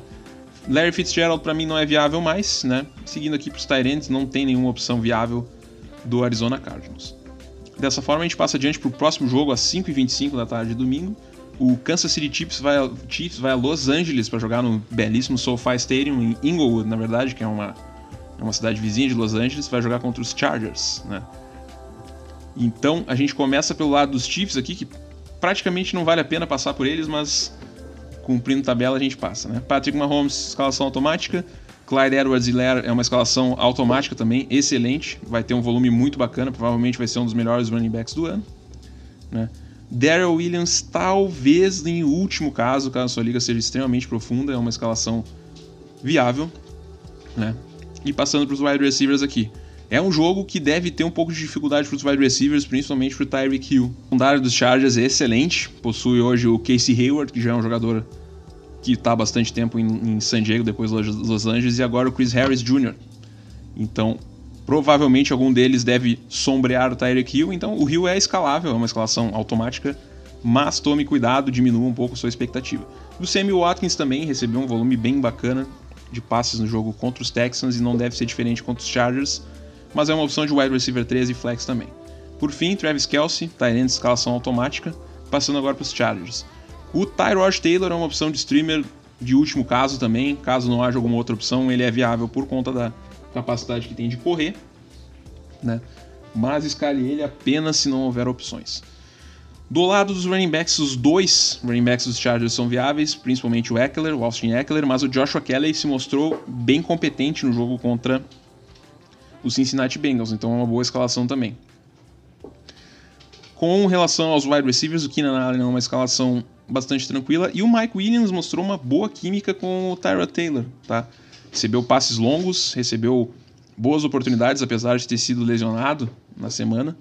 Larry Fitzgerald para mim não é viável mais, né? Seguindo aqui para os Tyrants, não tem nenhuma opção viável do Arizona Cardinals. Dessa forma, a gente passa adiante para o próximo jogo às 5h25 da tarde de domingo, o Kansas City Chiefs vai a, Chiefs vai a Los Angeles para jogar no belíssimo SoFi Stadium em Inglewood, na verdade, que é uma, é uma cidade vizinha de Los Angeles, vai jogar contra os Chargers, né? Então a gente começa pelo lado dos Chiefs aqui, que praticamente não vale a pena passar por eles, mas cumprindo tabela a gente passa, né? Patrick Mahomes, escalação automática. Clyde Edwards-Helaire é uma escalação automática também, excelente. Vai ter um volume muito bacana, provavelmente vai ser um dos melhores running backs do ano, né? Daryl Williams, talvez em último caso, caso a sua liga seja extremamente profunda, é uma escalação viável. Né? E passando para os wide receivers aqui. É um jogo que deve ter um pouco de dificuldade para os wide receivers, principalmente para o Tyreek Hill. O secundário dos Chargers é excelente, possui hoje o Casey Hayward, que já é um jogador que está há bastante tempo em, em San Diego, depois Los Angeles, e agora o Chris Harris Jr. Então, Provavelmente algum deles deve sombrear o Tyreek Hill, então o Hill é escalável, é uma escalação automática mas tome cuidado, diminua um pouco sua expectativa. O Sammy Watkins também recebeu um volume bem bacana de passes no jogo contra os Texans e não deve ser diferente contra os Chargers, mas é uma opção de wide receiver 13 e flex também. Por fim, Travis Kelsey, de escalação automática, passando agora para os Chargers. O Tyrod Taylor é uma opção de streamer de último caso também, caso não haja alguma outra opção, ele é viável por conta da capacidade que tem de correr, né? Mas escale ele apenas se não houver opções. Do lado dos running backs, os dois running backs dos Chargers são viáveis, principalmente o Eckler, o Austin Eckler, mas o Joshua Kelly se mostrou bem competente no jogo contra o Cincinnati Bengals, então é uma boa escalação também. Com relação aos wide receivers, o Keenan Allen é uma escalação bastante tranquila e o Mike Williams mostrou uma boa química com o Tyra Taylor, tá? Recebeu passes longos, recebeu boas oportunidades, apesar de ter sido lesionado na semana.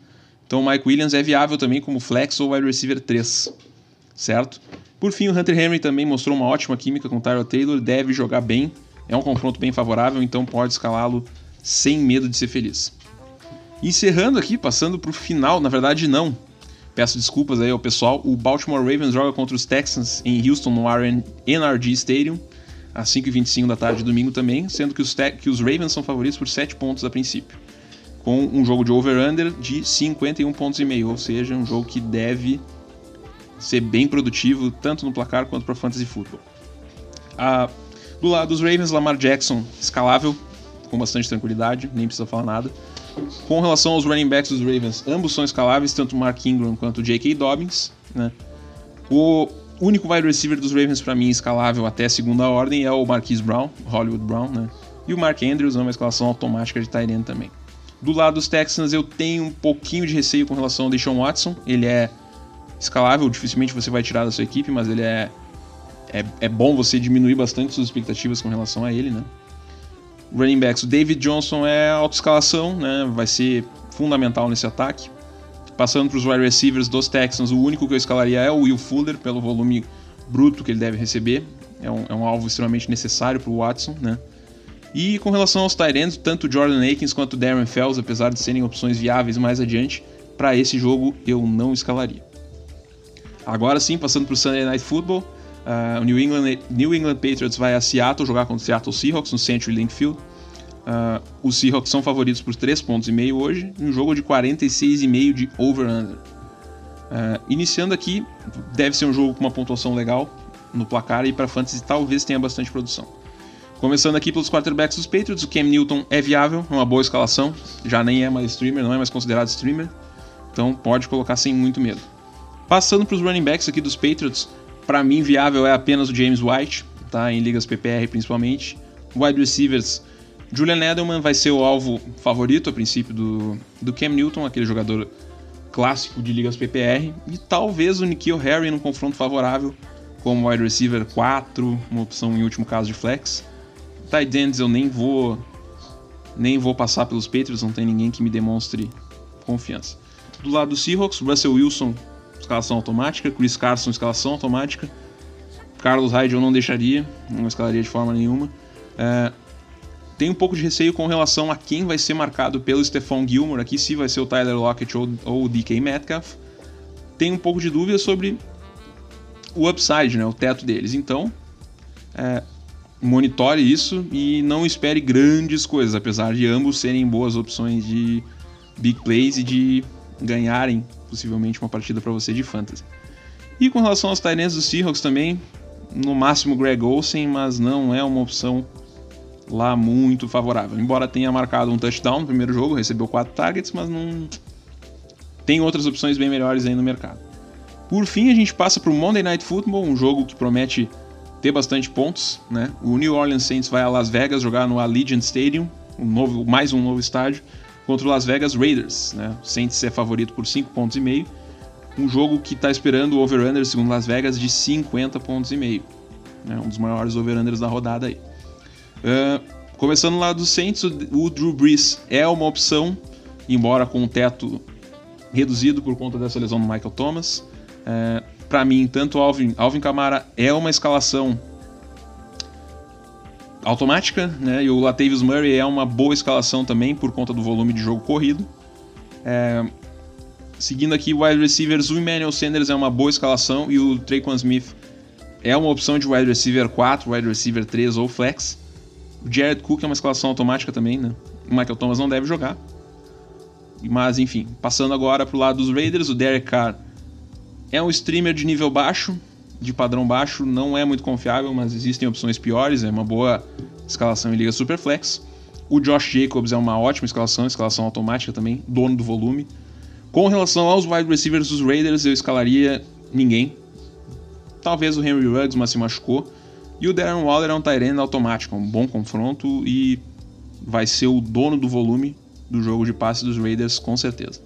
Então o Mike Williams é viável também como flex ou wide receiver 3, certo? Por fim, o Hunter Henry também mostrou uma ótima química com o Tyrell Taylor, deve jogar bem, é um confronto bem favorável, então pode escalá-lo sem medo de ser feliz. Encerrando aqui, passando para o final, na verdade não, peço desculpas aí ao pessoal, o Baltimore Ravens joga contra os Texans em Houston no NRG Stadium, às 5h25 da tarde domingo também, sendo que os, que os Ravens são favoritos por 7 pontos a princípio com um jogo de over-under de 51 pontos e meio, ou seja, um jogo que deve ser bem produtivo tanto no placar quanto para fantasy football. Ah, do lado dos Ravens, Lamar Jackson escalável com bastante tranquilidade, nem precisa falar nada. Com relação aos running backs dos Ravens, ambos são escaláveis, tanto Mark Ingram quanto J.K. Dobbins. Né? O único wide receiver dos Ravens para mim escalável até segunda ordem é o Marquise Brown, Hollywood Brown, né? E o Mark Andrews é uma escalação automática de end também. Do lado dos Texans, eu tenho um pouquinho de receio com relação ao Deshaun Watson. Ele é escalável, dificilmente você vai tirar da sua equipe, mas ele é, é, é bom você diminuir bastante suas expectativas com relação a ele, né? Running backs, o David Johnson é autoescalação, né? Vai ser fundamental nesse ataque. Passando para os wide receivers dos Texans, o único que eu escalaria é o Will Fuller, pelo volume bruto que ele deve receber. É um, é um alvo extremamente necessário para o Watson, né? E com relação aos Tyrants, tanto Jordan Akins quanto Darren Fells, apesar de serem opções viáveis mais adiante, para esse jogo eu não escalaria. Agora sim, passando para o Sunday Night Football, uh, o New England, New England Patriots vai a Seattle jogar contra o Seattle Seahawks no Century Link Field. Uh, os Seahawks são favoritos por 3 pontos e meio hoje, um jogo de 46,5 de over-under. Uh, iniciando aqui, deve ser um jogo com uma pontuação legal no placar e para fantasy talvez tenha bastante produção. Começando aqui pelos quarterbacks dos Patriots, o Cam Newton é viável, uma boa escalação, já nem é mais streamer, não é mais considerado streamer, então pode colocar sem muito medo. Passando para os running backs aqui dos Patriots, para mim viável é apenas o James White, tá? em ligas PPR principalmente. Wide receivers, Julian Edelman vai ser o alvo favorito a princípio do, do Cam Newton, aquele jogador clássico de ligas PPR, e talvez o Nikhil Harry num confronto favorável como wide receiver 4, uma opção em último caso de flex. Tight ends eu nem vou nem vou passar pelos Patriots, não tem ninguém que me demonstre confiança. Do lado do Seahawks, Russell Wilson, escalação automática, Chris Carson, escalação automática. Carlos Hyde eu não deixaria, não escalaria de forma nenhuma. É, tem um pouco de receio com relação a quem vai ser marcado pelo Stephon Gilmore aqui, se vai ser o Tyler Lockett ou, ou o DK Metcalf. Tem um pouco de dúvida sobre o upside, né, o teto deles. Então, é, monitore isso e não espere grandes coisas, apesar de ambos serem boas opções de big plays e de ganharem possivelmente uma partida para você de fantasy. E com relação aos Tyrants dos Seahawks também, no máximo Greg Olsen, mas não é uma opção lá muito favorável. Embora tenha marcado um touchdown no primeiro jogo, recebeu quatro targets, mas não tem outras opções bem melhores aí no mercado. Por fim, a gente passa para o Monday Night Football, um jogo que promete ter bastante pontos, né? O New Orleans Saints vai a Las Vegas jogar no Allegiant Stadium, um novo, mais um novo estádio, contra o Las Vegas Raiders, né? O Saints é favorito por 5 pontos e meio. Um jogo que está esperando o over-under, segundo Las Vegas, de 50 pontos e meio. Né? Um dos maiores over-unders da rodada aí. Uh, começando lá do Saints, o Drew Brees é uma opção, embora com um teto reduzido por conta dessa lesão do Michael Thomas. Uh, para mim, tanto Alvin, Alvin Kamara é uma escalação automática, né? E o Latavius Murray é uma boa escalação também por conta do volume de jogo corrido. É... seguindo aqui, wide receivers, o Emmanuel Sanders é uma boa escalação e o Traquan Smith é uma opção de wide receiver 4, wide receiver 3 ou flex. O Jared Cook é uma escalação automática também, né? O Michael Thomas não deve jogar. Mas enfim, passando agora pro lado dos Raiders, o Derek Carr é um streamer de nível baixo, de padrão baixo, não é muito confiável, mas existem opções piores, é uma boa escalação em liga Superflex. O Josh Jacobs é uma ótima escalação, escalação automática também, dono do volume. Com relação aos wide receivers dos Raiders, eu escalaria ninguém. Talvez o Henry Ruggs, mas se machucou. E o Darren Waller é um Tyrant automático, um bom confronto e vai ser o dono do volume do jogo de passe dos Raiders, com certeza.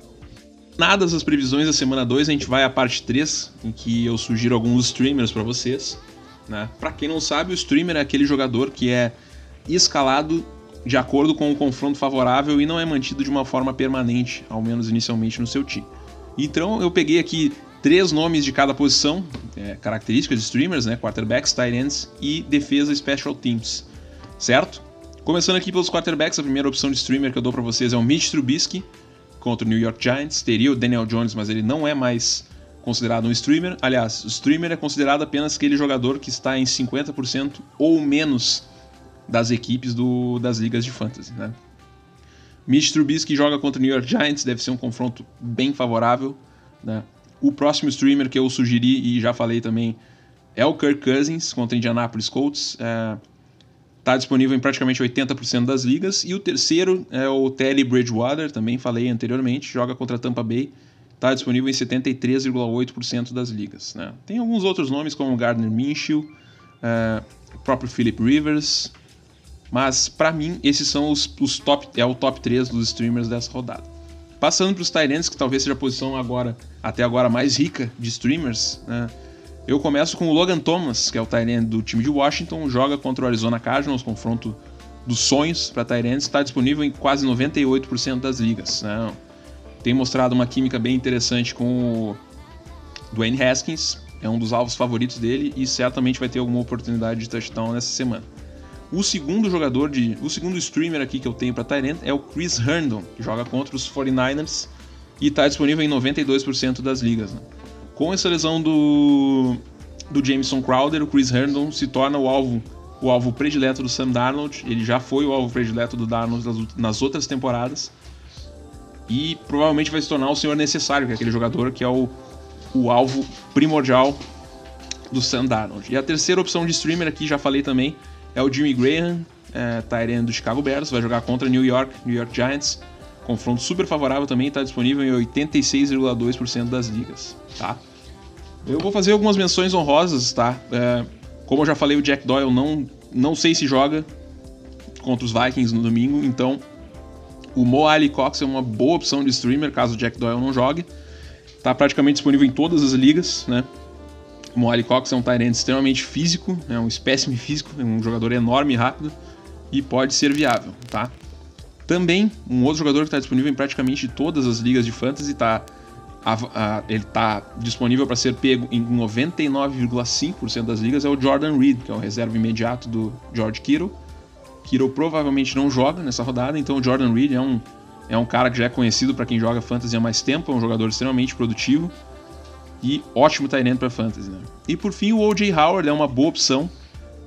Nada as previsões da semana 2, a gente vai à parte 3, em que eu sugiro alguns streamers para vocês. Né? Para quem não sabe, o streamer é aquele jogador que é escalado de acordo com o confronto favorável e não é mantido de uma forma permanente, ao menos inicialmente no seu time. Então eu peguei aqui três nomes de cada posição, é, características de streamers, né? quarterbacks, tight ends e defesa special teams, certo? Começando aqui pelos quarterbacks, a primeira opção de streamer que eu dou para vocês é o Mitch Trubisky contra o New York Giants. Teria o Daniel Jones, mas ele não é mais considerado um streamer. Aliás, o streamer é considerado apenas aquele jogador que está em 50% ou menos das equipes do, das ligas de fantasy, né? Mitch Trubisky joga contra o New York Giants, deve ser um confronto bem favorável. Né? O próximo streamer que eu sugeri e já falei também é o Kirk Cousins contra Indianapolis Colts. É, Está disponível em praticamente 80% das ligas. E o terceiro é o Teddy Bridgewater, também falei anteriormente, joga contra Tampa Bay. Está disponível em 73,8% das ligas. Né? Tem alguns outros nomes, como Gardner Minshew, é, o próprio Philip Rivers. Mas, para mim, esses são os, os, top, é o top 3 dos streamers dessa rodada. Passando para os Tyrants, que talvez seja a posição agora, até agora mais rica de streamers, né? Eu começo com o Logan Thomas, que é o Tyrant do time de Washington, joga contra o Arizona Cardinals, confronto dos sonhos para Tyrants, está disponível em quase 98% das ligas. Né? Tem mostrado uma química bem interessante com o Dwayne Haskins, é um dos alvos favoritos dele e certamente vai ter alguma oportunidade de touchdown nessa semana. O segundo jogador de, o segundo streamer aqui que eu tenho para Tyrant é o Chris Herndon, que joga contra os 49ers e está disponível em 92% das ligas. Né? Com essa lesão do, do Jameson Crowder, o Chris Herndon se torna o alvo, o alvo predileto do Sam Darnold. Ele já foi o alvo predileto do Darnold nas, outras temporadas. E provavelmente vai se tornar o senhor necessário, que é aquele jogador que é o, o alvo primordial do Sam Darnold. E a terceira opção de streamer aqui, já falei também, é o Jimmy Graham, é, Tyrant do Chicago Bears, vai jogar contra New York, New York Giants. Confronto super favorável também, está disponível em 86,2% das ligas, tá? Eu vou fazer algumas menções honrosas, tá? É, como eu já falei, o Jack Doyle não, não sei se joga contra os Vikings no domingo, então o Mo Ali Cox é uma boa opção de streamer caso o Jack Doyle não jogue. Tá praticamente disponível em todas as ligas, né? O Mo Ali Cox é um Tyrant extremamente físico, é um espécime físico, é um jogador enorme e rápido e pode ser viável, tá? Também, um outro jogador que está disponível em praticamente todas as ligas de fantasy, tá, a, a, ele está disponível para ser pego em 99,5% das ligas, é o Jordan Reed, que é o reserva imediato do George Kittle. Kittle provavelmente não joga nessa rodada, então o Jordan Reed é um, é um cara que já é conhecido para quem joga fantasy há mais tempo, é um jogador extremamente produtivo e ótimo tight para fantasy. Né? E por fim, o O.J. Howard é uma boa opção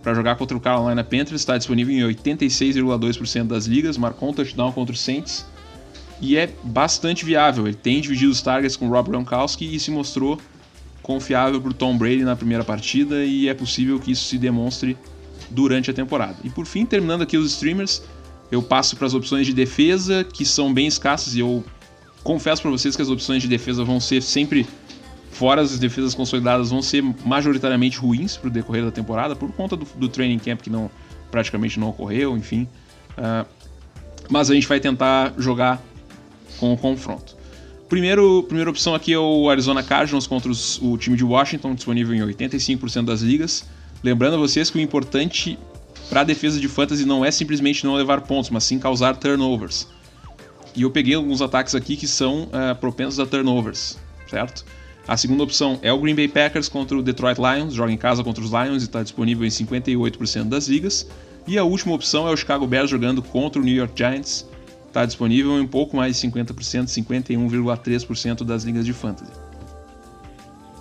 para jogar contra o Carolina Panthers, está disponível em 86,2% das ligas, marcou um touchdown contra o Saints e é bastante viável. Ele tem dividido os targets com Rob Gronkowski e se mostrou confiável para o Tom Brady na primeira partida e é possível que isso se demonstre durante a temporada. E por fim, terminando aqui os streamers, eu passo para as opções de defesa que são bem escassas e eu confesso para vocês que as opções de defesa vão ser sempre Fora as defesas consolidadas vão ser majoritariamente ruins para o decorrer da temporada, por conta do, do, training camp que não, praticamente não ocorreu, enfim. Uh, mas a gente vai tentar jogar com o confronto. Primeiro, primeira opção aqui é o Arizona Cardinals contra os, o time de Washington, disponível em 85% das ligas. Lembrando a vocês que o importante para a defesa de fantasy não é simplesmente não levar pontos, mas sim causar turnovers. E eu peguei alguns ataques aqui que são uh, propensos a turnovers, certo? A segunda opção é o Green Bay Packers contra o Detroit Lions, joga em casa contra os Lions e está disponível em 58% das ligas. E a última opção é o Chicago Bears jogando contra o New York Giants, está disponível em pouco mais de 50%, 51,3% das ligas de fantasy.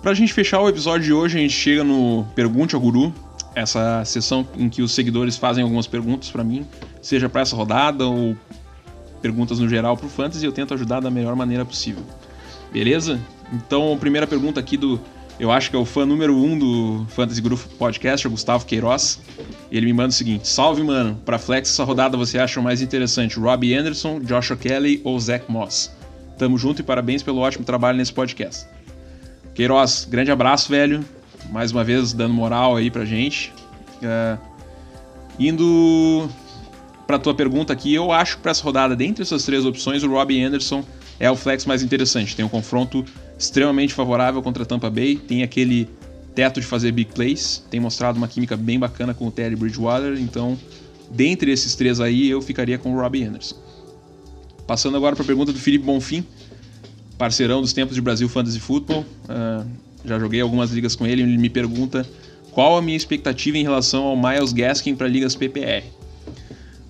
Para a gente fechar o episódio de hoje, a gente chega no Pergunte ao Guru, essa sessão em que os seguidores fazem algumas perguntas para mim, seja para essa rodada ou perguntas no geral para o Fantasy, eu tento ajudar da melhor maneira possível. Beleza? Então, primeira pergunta aqui do eu acho que é o fã número um do Fantasy Guru Podcast, o Gustavo Queiroz. Ele me manda o seguinte: Salve, mano. Para Flex, essa rodada você acha mais interessante? Robbie Anderson, Joshua Kelly ou Zach Moss? Tamo junto e parabéns pelo ótimo trabalho nesse podcast. Queiroz, grande abraço, velho. Mais uma vez dando moral aí pra gente. Uh, indo pra tua pergunta aqui, eu acho que pra essa rodada, dentre essas três opções, o Robbie Anderson é o flex mais interessante. Tem um confronto extremamente favorável contra Tampa Bay, tem aquele teto de fazer big plays, tem mostrado uma química bem bacana com o Terry Bridgewater, então, dentre esses três aí, eu ficaria com o Robbie Anderson. Passando agora para a pergunta do Felipe Bonfim, parceirão dos tempos de Brasil Fantasy Football, uh, já joguei algumas ligas com ele, ele me pergunta qual a minha expectativa em relação ao Miles Gaskin para ligas PPR.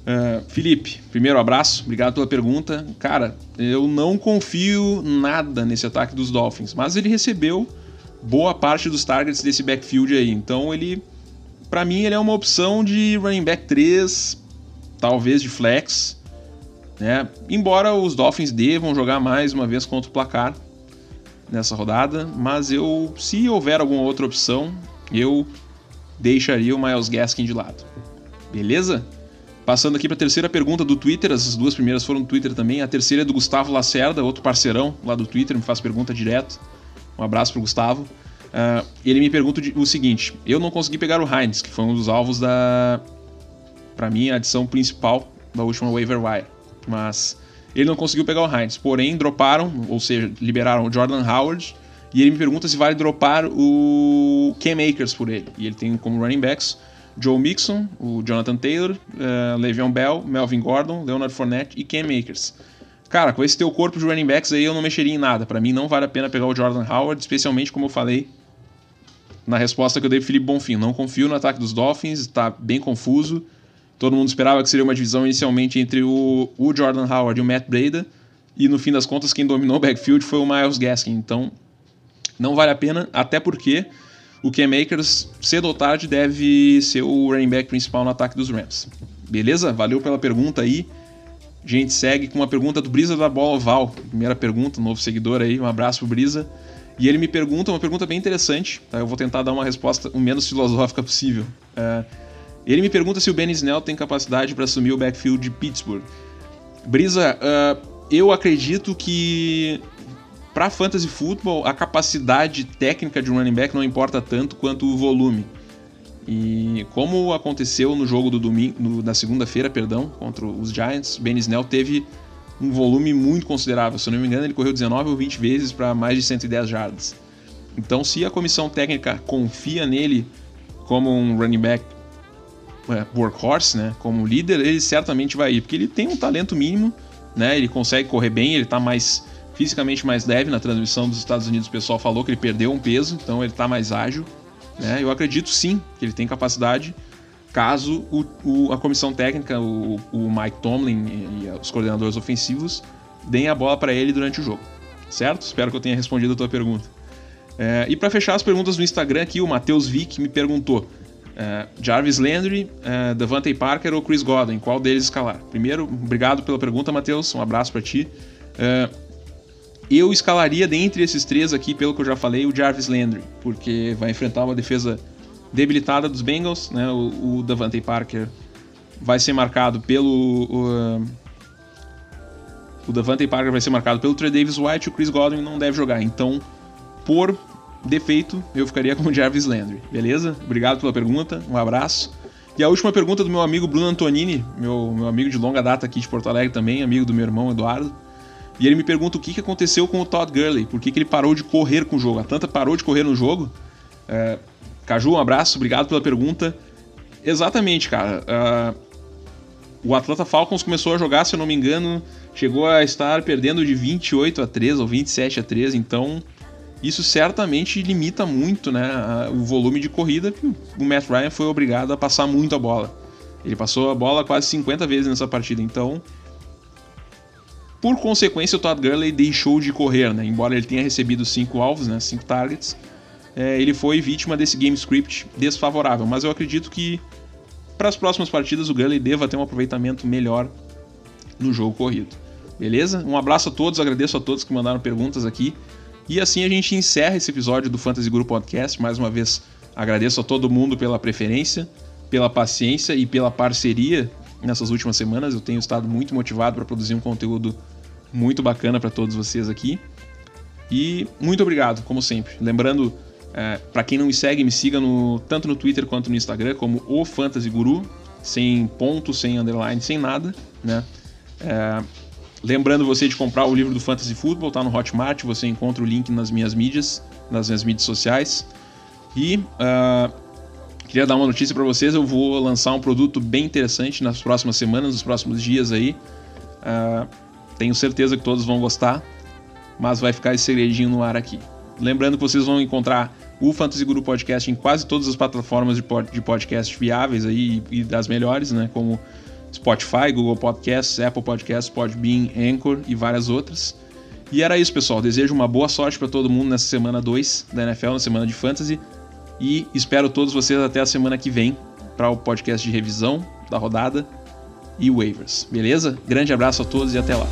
Uh, Felipe, primeiro abraço, obrigado pela pergunta. Cara, eu não confio nada nesse ataque dos Dolphins, mas ele recebeu boa parte dos targets desse backfield aí. Então ele, para mim, ele é uma opção de running back 3, talvez de flex, né? Embora os Dolphins devam jogar mais uma vez contra o placar nessa rodada, mas eu, se houver alguma outra opção, eu deixaria o Miles Gaskin de lado. Beleza? Passando aqui para a terceira pergunta do Twitter, as duas primeiras foram do Twitter também. A terceira é do Gustavo Lacerda, outro parceirão lá do Twitter, me faz pergunta direto. Um abraço pro Gustavo. Uh, ele me pergunta o seguinte: eu não consegui pegar o Heinz, que foi um dos alvos da. para mim, a adição principal da última waiver wire. Mas ele não conseguiu pegar o Heinz. Porém, droparam, ou seja, liberaram o Jordan Howard. E ele me pergunta se vale dropar o Cam Akers por ele. E ele tem como running backs Joe Mixon, o Jonathan Taylor, uh, Le'Veon Bell, Melvin Gordon, Leonard Fournette e Cam Akers. Cara, com esse teu corpo de running backs aí eu não mexeria em nada. Para mim não vale a pena pegar o Jordan Howard, especialmente como eu falei na resposta que eu dei pro Felipe Bonfim. Não confio no ataque dos Dolphins, tá bem confuso. Todo mundo esperava que seria uma divisão inicialmente entre o, o Jordan Howard e o Matt Breda. E no fim das contas, quem dominou o backfield foi o Miles Gaskin. Então, não vale a pena, até porque o Cam Akers, cedo ou tarde, deve ser o running back principal no ataque dos Rams. Beleza? Valeu pela pergunta aí. A gente segue com uma pergunta do Brisa da Bola Oval. Primeira pergunta, novo seguidor aí. Um abraço pro Brisa. E ele me pergunta uma pergunta bem interessante. Tá? Eu vou tentar dar uma resposta o menos filosófica possível. Uh, ele me pergunta se o Ben Snell tem capacidade para assumir o backfield de Pittsburgh. Brisa, uh, eu acredito que para fantasy football, a capacidade técnica de um running back não importa tanto quanto o volume. E como aconteceu no jogo do domingo, no, na segunda-feira, perdão, contra os Giants, Ben Snell teve um volume muito considerável. Se eu não me engano, ele correu 19 ou 20 vezes para mais de 110 jardas. Então, se a comissão técnica confia nele como um running back é, workhorse, né, como líder, ele certamente vai ir, porque ele tem um talento mínimo, né, ele consegue correr bem, ele está mais fisicamente mais leve. Na transmissão dos Estados Unidos, o pessoal falou que ele perdeu um peso, então ele está mais ágil. Né? Eu acredito sim que ele tem capacidade, caso o, o, a comissão técnica, o, o Mike Tomlin e, e, os coordenadores ofensivos deem a bola para ele durante o jogo. Certo? Espero que eu tenha respondido a tua pergunta. É, e para fechar as perguntas no Instagram aqui, o Matheus Vick me perguntou: é, Jarvis Landry, é, Devante Parker ou Chris Godwin? Qual deles escalar? Primeiro, obrigado pela pergunta, Matheus. Um abraço para ti. É, eu escalaria dentre esses três aqui, pelo que eu já falei, o Jarvis Landry, porque vai enfrentar uma defesa debilitada dos Bengals, né? O, o Davante Parker vai ser marcado pelo o, o Davante Parker vai ser marcado pelo Trey Davis White, o Chris Godwin não deve jogar. Então, por defeito, eu ficaria com o Jarvis Landry, beleza? Obrigado pela pergunta, um abraço. E a última pergunta do meu amigo Bruno Antonini, meu, meu amigo de longa data aqui de Porto Alegre também, amigo do meu irmão Eduardo. E ele me pergunta o que, que aconteceu com o Todd Gurley, por que, que ele parou de correr com o jogo. A Tanta parou de correr no jogo. É, Caju, um abraço, obrigado pela pergunta. Exatamente, cara. Uh, o Atlanta Falcons começou a jogar, se eu não me engano, chegou a estar perdendo de 28 a 3 ou 27 a 3, então isso certamente limita muito né, o volume de corrida que o Matt Ryan foi obrigado a passar muito a bola. Ele passou a bola quase 50 vezes nessa partida, então Por consequência, o Todd Gurley deixou de correr, né? Embora ele tenha recebido cinco alvos, né? Cinco targets, é, ele foi vítima desse game script desfavorável. Mas eu acredito que para as próximas partidas o Gurley deva ter um aproveitamento melhor no jogo corrido. Beleza? Um abraço a todos, agradeço a todos que mandaram perguntas aqui. E assim a gente encerra esse episódio do Fantasy Guru Podcast. Mais uma vez, agradeço a todo mundo pela preferência, pela paciência e pela parceria nessas últimas semanas. Eu tenho estado muito motivado para produzir um conteúdo muito bacana para todos vocês aqui. E muito obrigado, como sempre. Lembrando, é, para quem não me segue, me siga no, tanto no Twitter quanto no Instagram como o Fantasy Guru, sem ponto, sem underline, sem nada, né? É, lembrando você de comprar o livro do Fantasy Football, tá no Hotmart, você encontra o link nas minhas mídias, nas minhas mídias sociais. E uh, queria dar uma notícia para vocês, eu vou lançar um produto bem interessante nas próximas semanas, nos próximos dias aí. Uh, tenho certeza que todos vão gostar, mas vai ficar esse segredinho no ar aqui. Lembrando que vocês vão encontrar o Fantasy Guru Podcast em quase todas as plataformas de podcast viáveis aí e das melhores, né? Como Spotify, Google Podcasts, Apple Podcasts, Podbean, Anchor e várias outras. E era isso, pessoal. Desejo uma boa sorte para todo mundo nessa semana 2 da NFL, na semana de Fantasy. E espero todos vocês até a semana que vem para o podcast de revisão da rodada e waivers. Beleza? Grande abraço a todos e até lá.